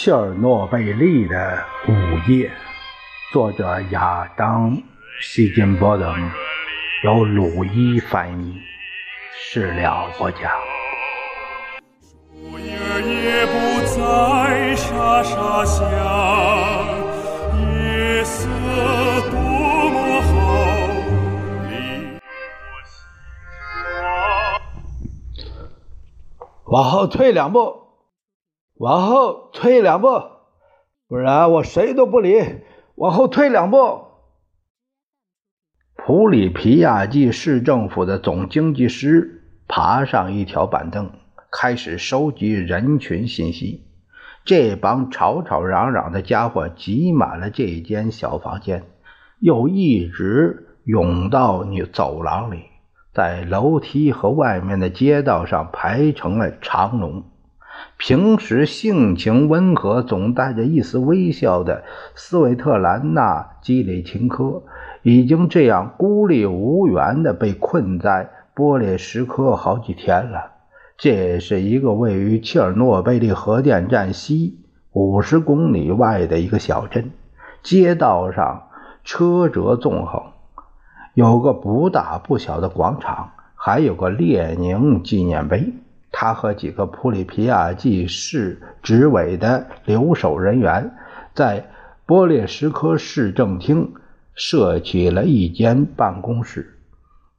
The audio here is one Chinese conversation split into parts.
切尔诺贝利的午夜，作者亚当·希金波登，由鲁伊翻译，事了不讲。树叶也不再沙沙响，夜色多么好，离我。往后退两步。往后退两步，不然我谁都不理。往后退两步。普里皮亚季市政府的总经济师爬上一条板凳，开始收集人群信息。这帮吵吵嚷嚷的家伙挤满了这间小房间，又一直涌到你走廊里，在楼梯和外面的街道上排成了长龙。平时性情温和、总带着一丝微笑的斯维特兰娜·基里琴科，已经这样孤立无援地被困在波列什科好几天了。这是一个位于切尔诺贝利核电站西五十公里外的一个小镇，街道上车辙纵横，有个不大不小的广场，还有个列宁纪念碑。他和几个普里皮亚季市执委的留守人员，在波列什科市政厅设起了一间办公室，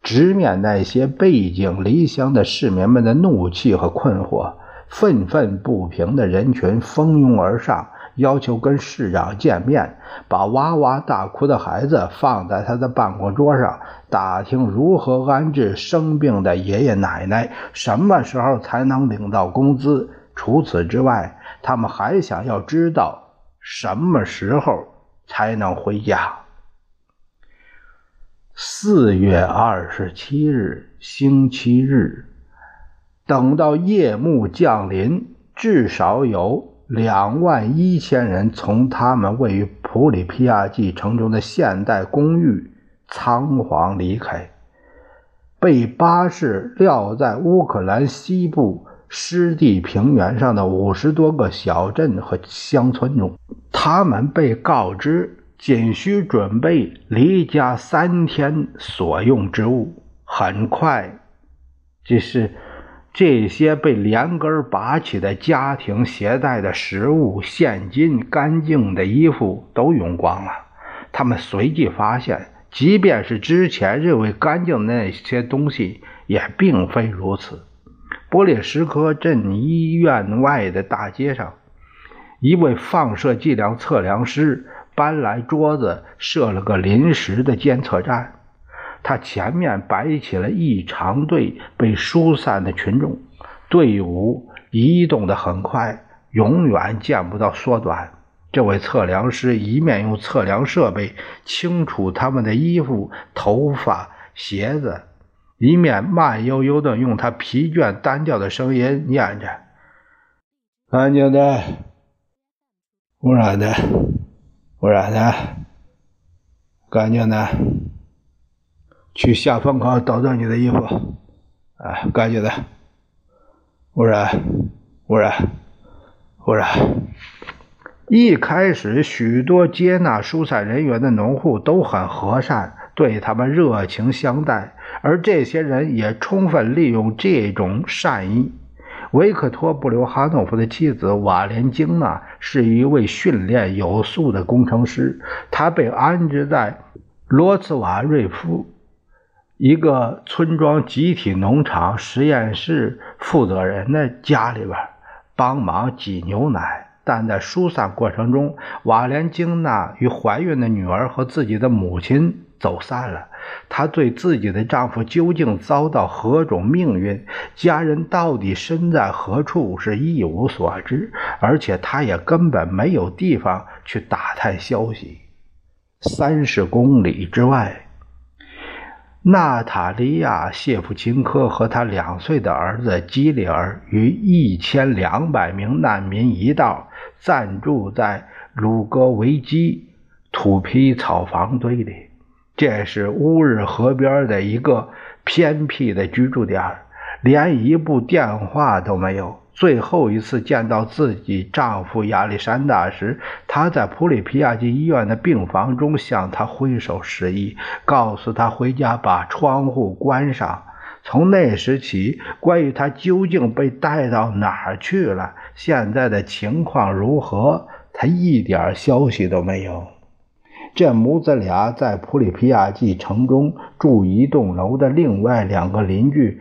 直面那些背井离乡的市民们的怒气和困惑。愤愤不平的人群蜂拥而上。要求跟市长见面，把哇哇大哭的孩子放在他的办公桌上，打听如何安置生病的爷爷奶奶，什么时候才能领到工资。除此之外，他们还想要知道什么时候才能回家。四月二十七日，星期日，等到夜幕降临，至少有。两万一千人从他们位于普里皮亚季城中的现代公寓仓皇离开，被巴士撂在乌克兰西部湿地平原上的五十多个小镇和乡村中。他们被告知仅需准备离家三天所用之物。很快，这是。这些被连根拔起的家庭携带的食物、现金、干净的衣服都用光了。他们随即发现，即便是之前认为干净的那些东西，也并非如此。波列什科镇医院外的大街上，一位放射剂量测量师搬来桌子，设了个临时的监测站。他前面摆起了一长队被疏散的群众，队伍移动得很快，永远见不到缩短。这位测量师一面用测量设备清除他们的衣服、头发、鞋子，一面慢悠悠地用他疲倦单调的声音念着：“干净的，污染的，污染的，干净的。”去下风口倒掉你的衣服，啊，干净的。污染，污染，污染。一开始，许多接纳疏散人员的农户都很和善，对他们热情相待，而这些人也充分利用这种善意。维克托·布留哈诺夫的妻子瓦莲京娜是一位训练有素的工程师，她被安置在罗茨瓦瑞夫。一个村庄集体农场实验室负责人的家里边帮忙挤牛奶，但在疏散过程中，瓦莲京娜与怀孕的女儿和自己的母亲走散了。她对自己的丈夫究竟遭到何种命运，家人到底身在何处是一无所知，而且她也根本没有地方去打探消息。三十公里之外。娜塔莉亚·谢夫琴科和他两岁的儿子基里尔与一千两百名难民一道暂住在鲁格维基土坯草房堆里。这是乌日河边的一个偏僻的居住点，连一部电话都没有。最后一次见到自己丈夫亚历山大时，他在普里皮亚季医院的病房中向他挥手示意，告诉他回家把窗户关上。从那时起，关于他究竟被带到哪儿去了，现在的情况如何，他一点消息都没有。这母子俩在普里皮亚季城中住一栋楼的另外两个邻居，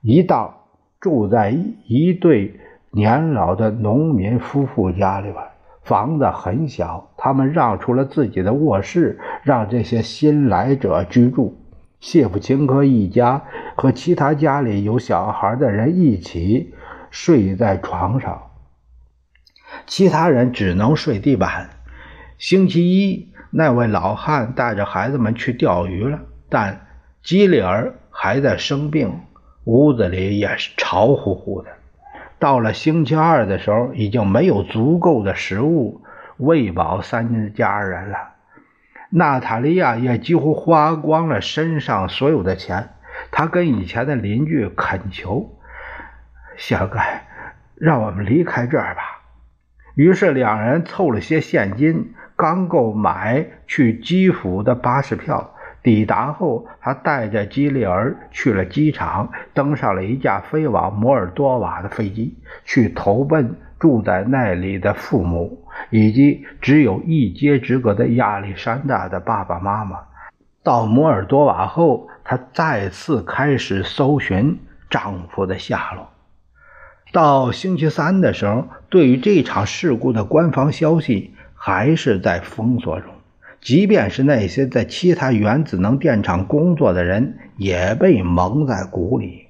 一道。住在一对年老的农民夫妇家里边，房子很小，他们让出了自己的卧室，让这些新来者居住。谢普钦科一家和其他家里有小孩的人一起睡在床上，其他人只能睡地板。星期一，那位老汉带着孩子们去钓鱼了，但基里尔还在生病。屋子里也是潮乎乎的。到了星期二的时候，已经没有足够的食物喂饱三家人了。娜塔莉亚也几乎花光了身上所有的钱。她跟以前的邻居恳求：“小盖，让我们离开这儿吧。”于是两人凑了些现金，刚够买去基辅的巴士票。抵达后，他带着基利尔去了机场，登上了一架飞往摩尔多瓦的飞机，去投奔住在那里的父母以及只有一街之隔的亚历山大的爸爸妈妈。到摩尔多瓦后，她再次开始搜寻丈夫的下落。到星期三的时候，对于这场事故的官方消息还是在封锁中。即便是那些在其他原子能电厂工作的人，也被蒙在鼓里。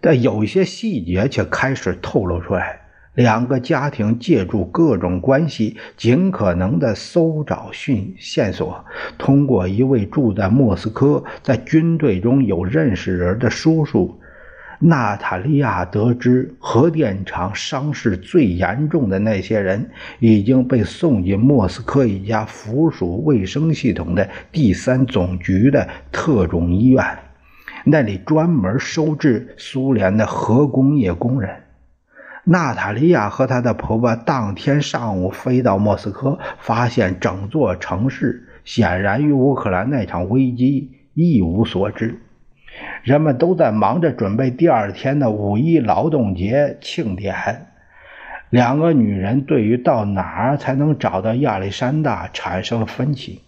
但有一些细节却开始透露出来。两个家庭借助各种关系，尽可能的搜找讯线索。通过一位住在莫斯科、在军队中有认识人的叔叔。娜塔莉亚得知核电厂伤势最严重的那些人已经被送进莫斯科一家附属卫生系统的第三总局的特种医院，那里专门收治苏联的核工业工人。娜塔莉亚和她的婆婆当天上午飞到莫斯科，发现整座城市显然与乌克兰那场危机一无所知。人们都在忙着准备第二天的五一劳动节庆典。两个女人对于到哪儿才能找到亚历山大产生了分歧。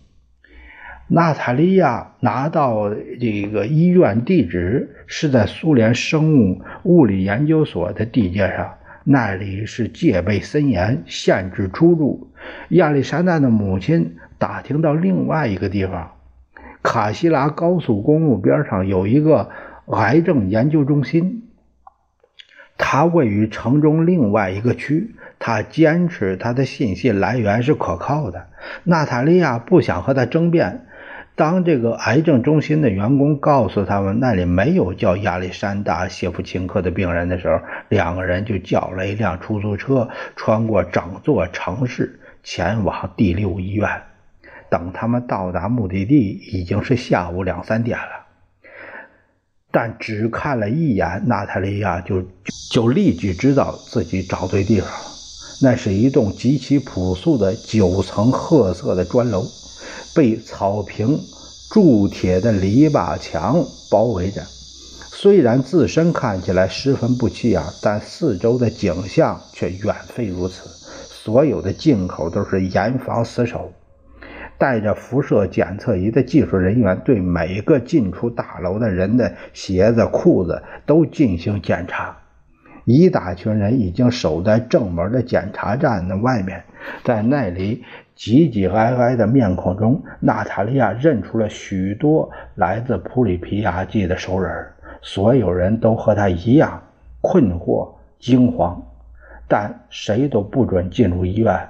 娜塔莉亚拿到这个医院地址是在苏联生物物理研究所的地界上，那里是戒备森严，限制出入。亚历山大的母亲打听到另外一个地方。卡西拉高速公路边上有一个癌症研究中心，它位于城中另外一个区。他坚持他的信息来源是可靠的。娜塔莉亚不想和他争辩。当这个癌症中心的员工告诉他们那里没有叫亚历山大·谢夫琴科的病人的时候，两个人就叫了一辆出租车，穿过整座城市，前往第六医院。等他们到达目的地，已经是下午两三点了。但只看了一眼，娜塔莉亚就就立即知道自己找对地方了。那是一栋极其朴素的九层褐色的砖楼，被草坪、铸铁的篱笆墙包围着。虽然自身看起来十分不起眼，但四周的景象却远非如此。所有的进口都是严防死守。带着辐射检测仪的技术人员对每个进出大楼的人的鞋子、裤子都进行检查。一大群人已经守在正门的检查站的外面，在那里挤挤挨挨的面孔中，娜塔莉亚认出了许多来自普里皮亚季的熟人。所有人都和他一样困惑、惊慌，但谁都不准进入医院。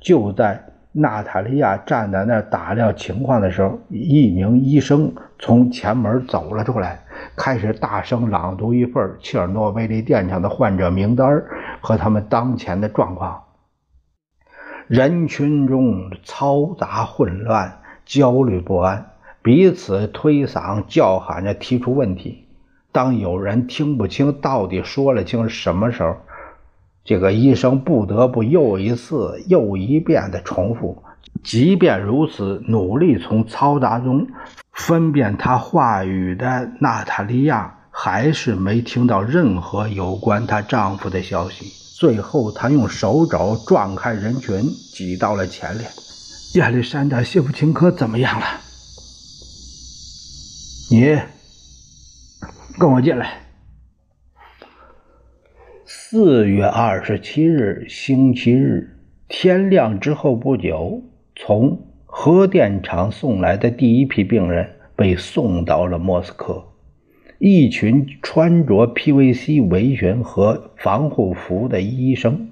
就在。娜塔莉亚站在那儿打量情况的时候，一名医生从前门走了出来，开始大声朗读一份切尔诺贝利电厂的患者名单和他们当前的状况。人群中嘈杂混乱，焦虑不安，彼此推搡、叫喊着提出问题。当有人听不清到底说了清什么时候，这个医生不得不又一次又一遍的重复。即便如此，努力从嘈杂中分辨他话语的娜塔莉亚还是没听到任何有关她丈夫的消息。最后，她用手肘撞开人群，挤到了前列。亚历山大·谢夫琴科怎么样了？你跟我进来。四月二十七日，星期日，天亮之后不久，从核电厂送来的第一批病人被送到了莫斯科。一群穿着 PVC 围裙和防护服的医生，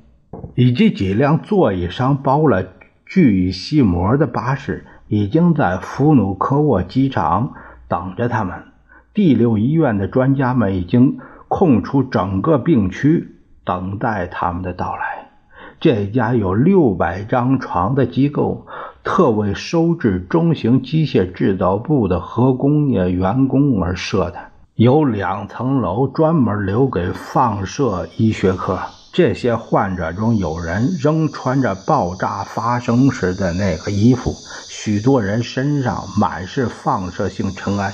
以及几辆座椅上包了聚乙烯膜的巴士，已经在弗努科沃机场等着他们。第六医院的专家们已经空出整个病区。等待他们的到来。这家有六百张床的机构，特为收治中型机械制造部的核工业员工而设的，有两层楼专门留给放射医学科。这些患者中有人仍穿着爆炸发生时的那个衣服，许多人身上满是放射性尘埃。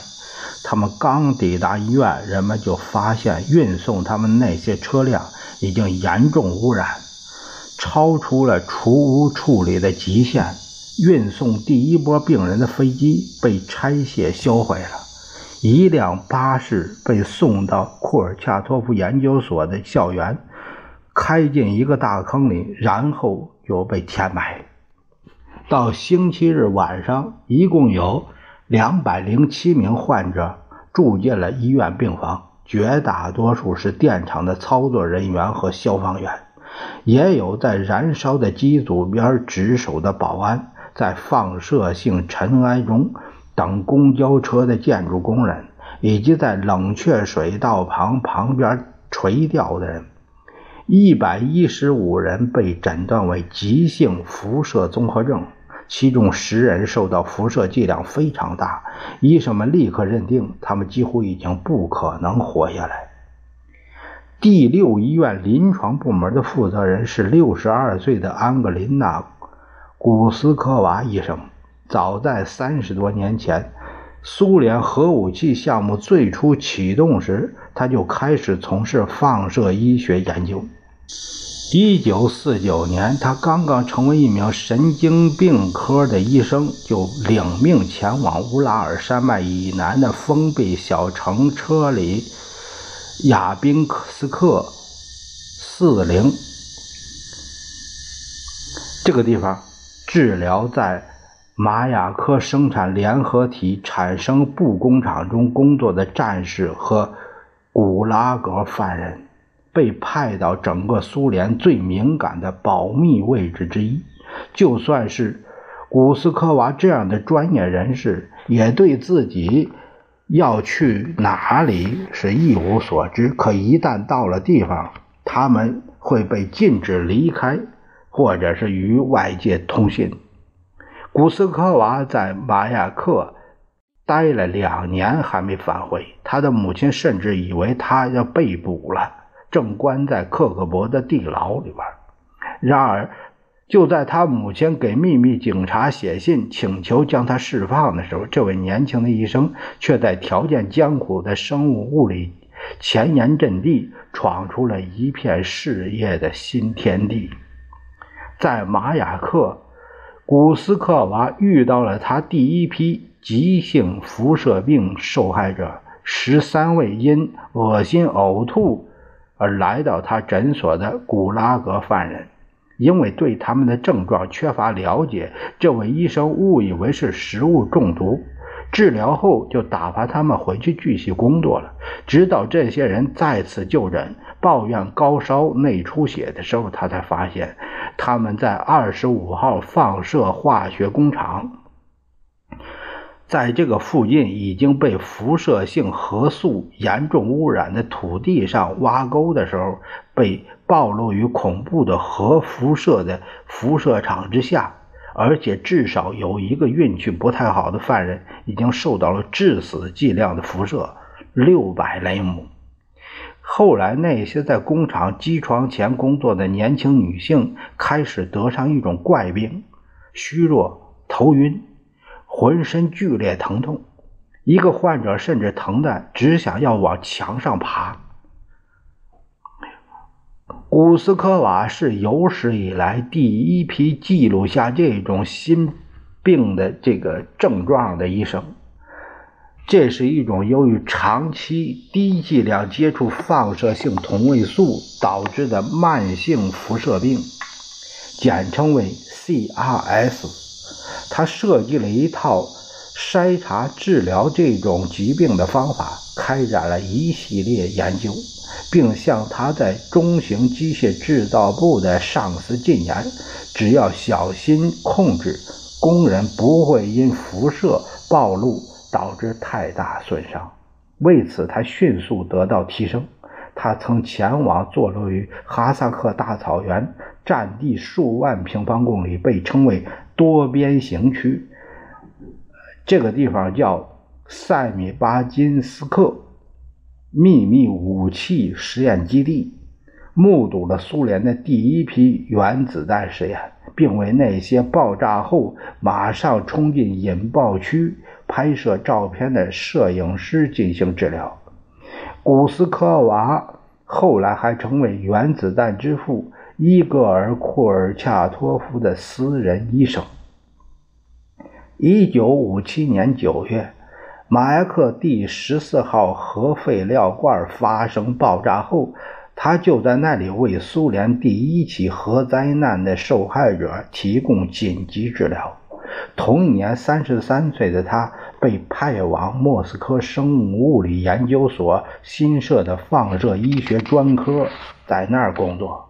他们刚抵达医院，人们就发现运送他们那些车辆。已经严重污染，超出了除污处理的极限。运送第一波病人的飞机被拆卸销毁了，一辆巴士被送到库尔恰托夫研究所的校园，开进一个大坑里，然后又被填埋。到星期日晚上，一共有两百零七名患者住进了医院病房。绝大多数是电厂的操作人员和消防员，也有在燃烧的机组边值守的保安，在放射性尘埃中等公交车的建筑工人，以及在冷却水道旁旁边垂钓的人。一百一十五人被诊断为急性辐射综合症。其中十人受到辐射剂量非常大，医生们立刻认定他们几乎已经不可能活下来。第六医院临床部门的负责人是六十二岁的安格林娜·古斯科娃医生。早在三十多年前，苏联核武器项目最初启动时，他就开始从事放射医学研究。一九四九年，他刚刚成为一名神经病科的医生，就领命前往乌拉尔山脉以南的封闭小城车里亚宾斯克四零这个地方，治疗在马雅科生产联合体产生布工厂中工作的战士和古拉格犯人。被派到整个苏联最敏感的保密位置之一，就算是古斯科娃这样的专业人士，也对自己要去哪里是一无所知。可一旦到了地方，他们会被禁止离开，或者是与外界通信。古斯科娃在马亚克待了两年还没返回，他的母亲甚至以为他要被捕了。正关在克格勃的地牢里边。然而，就在他母亲给秘密警察写信请求将他释放的时候，这位年轻的医生却在条件艰苦的生物物理前沿阵地闯出了一片事业的新天地。在马雅克，古斯克娃遇到了他第一批急性辐射病受害者——十三位因恶心呕吐。而来到他诊所的古拉格犯人，因为对他们的症状缺乏了解，这位医生误以为是食物中毒，治疗后就打发他们回去继续工作了。直到这些人再次就诊，抱怨高烧、内出血的时候，他才发现他们在二十五号放射化学工厂。在这个附近已经被辐射性核素严重污染的土地上挖沟的时候，被暴露于恐怖的核辐射的辐射场之下，而且至少有一个运气不太好的犯人已经受到了致死剂量的辐射。六百雷姆。后来，那些在工厂机床前工作的年轻女性开始得上一种怪病：虚弱、头晕、浑身剧烈疼痛。一个患者甚至疼得只想要往墙上爬。古斯科瓦是有史以来第一批记录下这种心病的这个症状的医生。这是一种由于长期低剂量接触放射性同位素导致的慢性辐射病，简称为 CRS。他设计了一套筛查治疗这种疾病的方法，开展了一系列研究，并向他在中型机械制造部的上司进言：只要小心控制，工人不会因辐射暴露。导致太大损伤，为此他迅速得到提升。他曾前往坐落于哈萨克大草原、占地数万平方公里、被称为多边形区，这个地方叫塞米巴金斯克秘密武器实验基地，目睹了苏联的第一批原子弹实验，并为那些爆炸后马上冲进引爆区。拍摄照片的摄影师进行治疗。古斯科娃后来还成为原子弹之父伊戈尔·库尔恰托夫的私人医生。一九五七年九月，马亚克第十四号核废料罐发生爆炸后，他就在那里为苏联第一起核灾难的受害者提供紧急治疗。同一年，三十三岁的他被派往莫斯科生物物理研究所新设的放射医学专科，在那儿工作。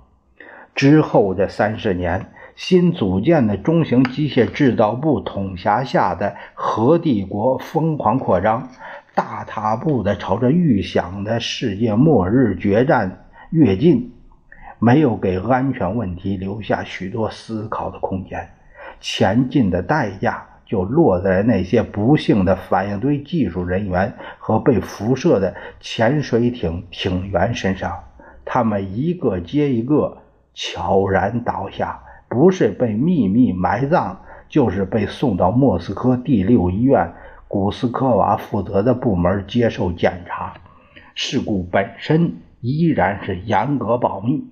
之后这三十年，新组建的中型机械制造部统辖下的核帝国疯狂扩张，大踏步地朝着预想的世界末日决战跃进，没有给安全问题留下许多思考的空间。前进的代价就落在那些不幸的反应堆技术人员和被辐射的潜水艇艇员身上。他们一个接一个悄然倒下，不是被秘密埋葬，就是被送到莫斯科第六医院古斯科娃负责的部门接受检查。事故本身依然是严格保密，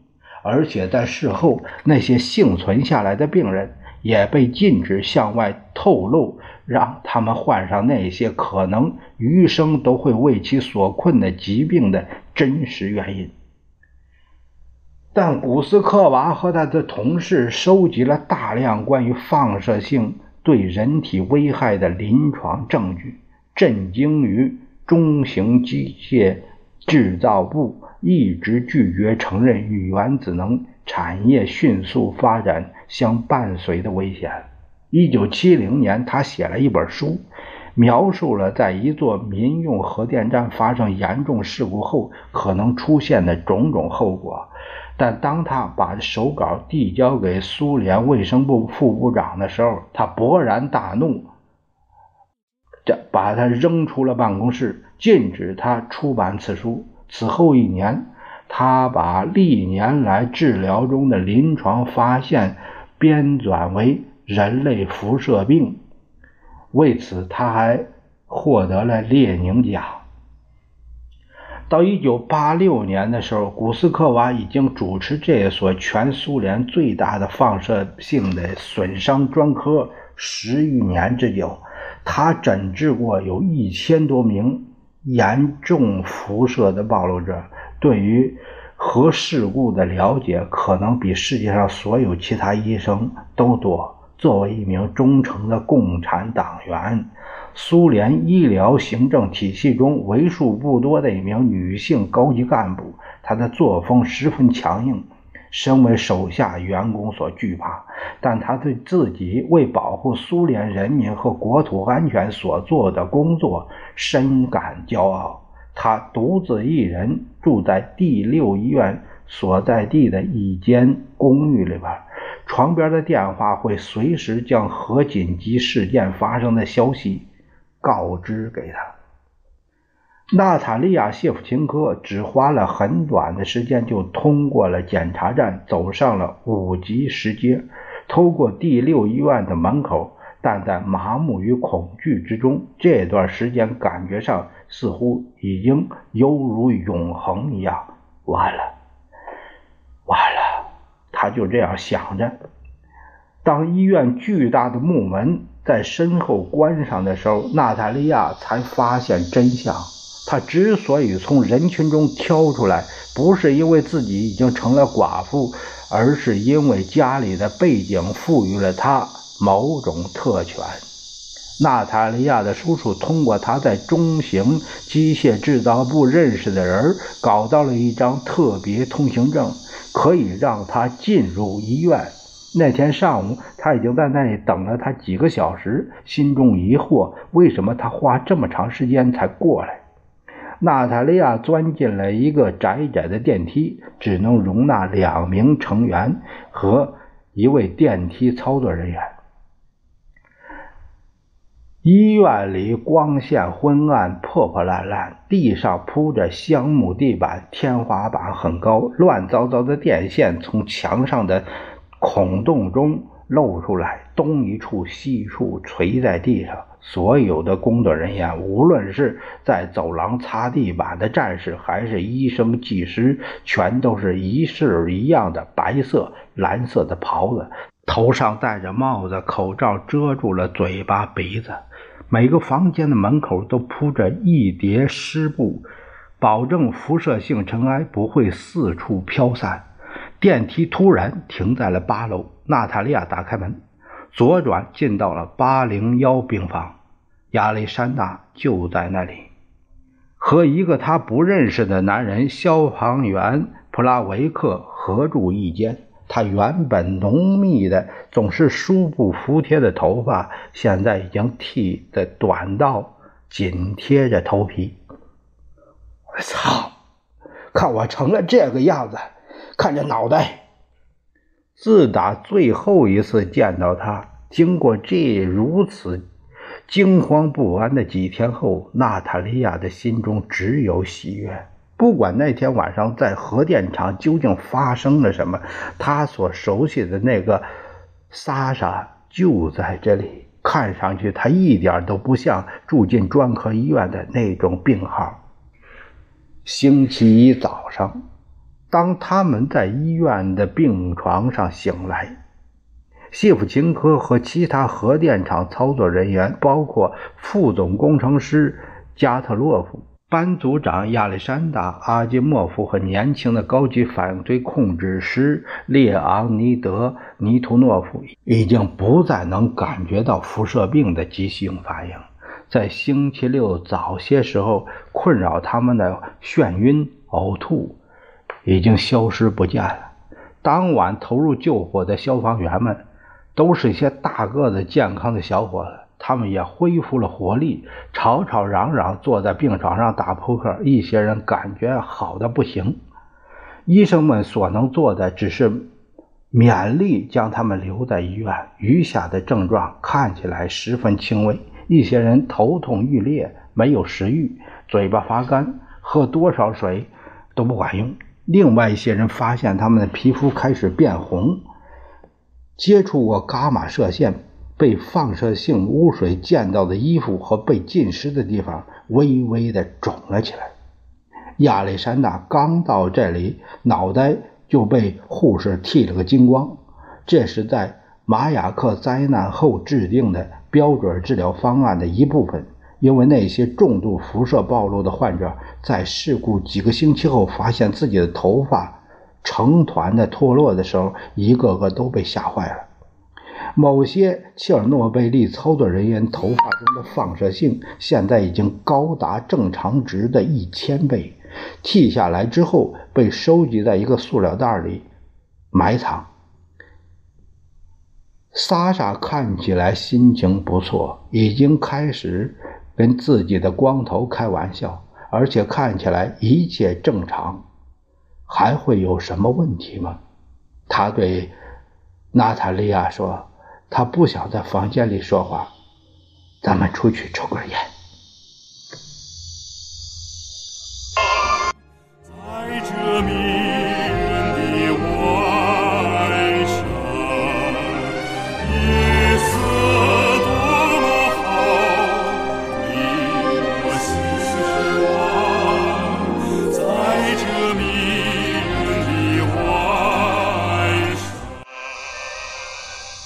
而且在事后，那些幸存下来的病人。也被禁止向外透露，让他们患上那些可能余生都会为其所困的疾病的真实原因。但古斯科娃和他的同事收集了大量关于放射性对人体危害的临床证据，震惊于中型机械制造部一直拒绝承认与原子能产业迅速发展。相伴随的危险。一九七零年，他写了一本书，描述了在一座民用核电站发生严重事故后可能出现的种种后果。但当他把手稿递交给苏联卫生部副部长的时候，他勃然大怒，这把他扔出了办公室，禁止他出版此书。此后一年，他把历年来治疗中的临床发现。编纂为人类辐射病，为此他还获得了列宁奖。到一九八六年的时候，古斯科娃已经主持这所全苏联最大的放射性的损伤专科十余年之久。他诊治过有一千多名严重辐射的暴露者，对于。核事故的了解可能比世界上所有其他医生都多。作为一名忠诚的共产党员，苏联医疗行政体系中为数不多的一名女性高级干部，她的作风十分强硬，身为手下员工所惧怕。但她对自己为保护苏联人民和国土安全所做的工作深感骄傲。他独自一人住在第六医院所在地的一间公寓里边，床边的电话会随时将核紧急事件发生的消息告知给他。娜塔莉亚·谢夫琴科只花了很短的时间就通过了检查站，走上了五级石阶，透过第六医院的门口。但在麻木与恐惧之中，这段时间感觉上似乎已经犹如永恒一样。完了，完了，他就这样想着。当医院巨大的木门在身后观赏的时候，娜塔莉亚才发现真相。她之所以从人群中挑出来，不是因为自己已经成了寡妇，而是因为家里的背景赋予了她。某种特权，娜塔莉亚的叔叔通过他在中型机械制造部认识的人搞到了一张特别通行证，可以让他进入医院。那天上午，他已经在那里等了他几个小时，心中疑惑：为什么他花这么长时间才过来？娜塔莉亚钻进了一个窄窄的电梯，只能容纳两名成员和一位电梯操作人员。医院里光线昏暗、破破烂烂，地上铺着香木地板，天花板很高，乱糟糟的电线从墙上的孔洞中露出来，东一处西一处垂在地上。所有的工作人员，无论是在走廊擦地板的战士，还是医生、技师，全都是一式一样的白色、蓝色的袍子，头上戴着帽子，口罩遮住了嘴巴、鼻子。每个房间的门口都铺着一叠湿布，保证辐射性尘埃不会四处飘散。电梯突然停在了八楼，娜塔莉亚打开门，左转进到了八零幺病房。亚历山大就在那里，和一个他不认识的男人消防员普拉维克合住一间。他原本浓密的、总是舒不服帖的头发，现在已经剃得短到紧贴着头皮。我操！看我成了这个样子，看这脑袋。自打最后一次见到他，经过这如此惊慌不安的几天后，娜塔莉亚的心中只有喜悦。不管那天晚上在核电厂究竟发生了什么，他所熟悉的那个莎莎就在这里。看上去他一点都不像住进专科医院的那种病号。星期一早上，当他们在医院的病床上醒来，谢夫琴科和其他核电厂操作人员，包括副总工程师加特洛夫。班组长亚历山大·阿基莫夫和年轻的高级反对控制师列昂尼德·尼图诺夫已经不再能感觉到辐射病的急性反应。在星期六早些时候，困扰他们的眩晕、呕吐已经消失不见了。当晚投入救火的消防员们都是一些大个子、健康的小伙子。他们也恢复了活力，吵吵嚷嚷，坐在病床上打扑克。一些人感觉好的不行，医生们所能做的只是勉力将他们留在医院。余下的症状看起来十分轻微。一些人头痛欲裂，没有食欲，嘴巴发干，喝多少水都不管用。另外一些人发现他们的皮肤开始变红，接触过伽马射线。被放射性污水溅到的衣服和被浸湿的地方微微的肿了起来。亚历山大刚到这里，脑袋就被护士剃了个精光。这是在马雅克灾难后制定的标准治疗方案的一部分。因为那些重度辐射暴露的患者在事故几个星期后发现自己的头发成团的脱落的时候，一个个都被吓坏了。某些切尔诺贝利操作人员头发中的放射性现在已经高达正常值的一千倍。剃下来之后被收集在一个塑料袋里埋藏。莎莎看起来心情不错，已经开始跟自己的光头开玩笑，而且看起来一切正常。还会有什么问题吗？他对娜塔莉亚说。他不想在房间里说话，咱们出去抽根烟。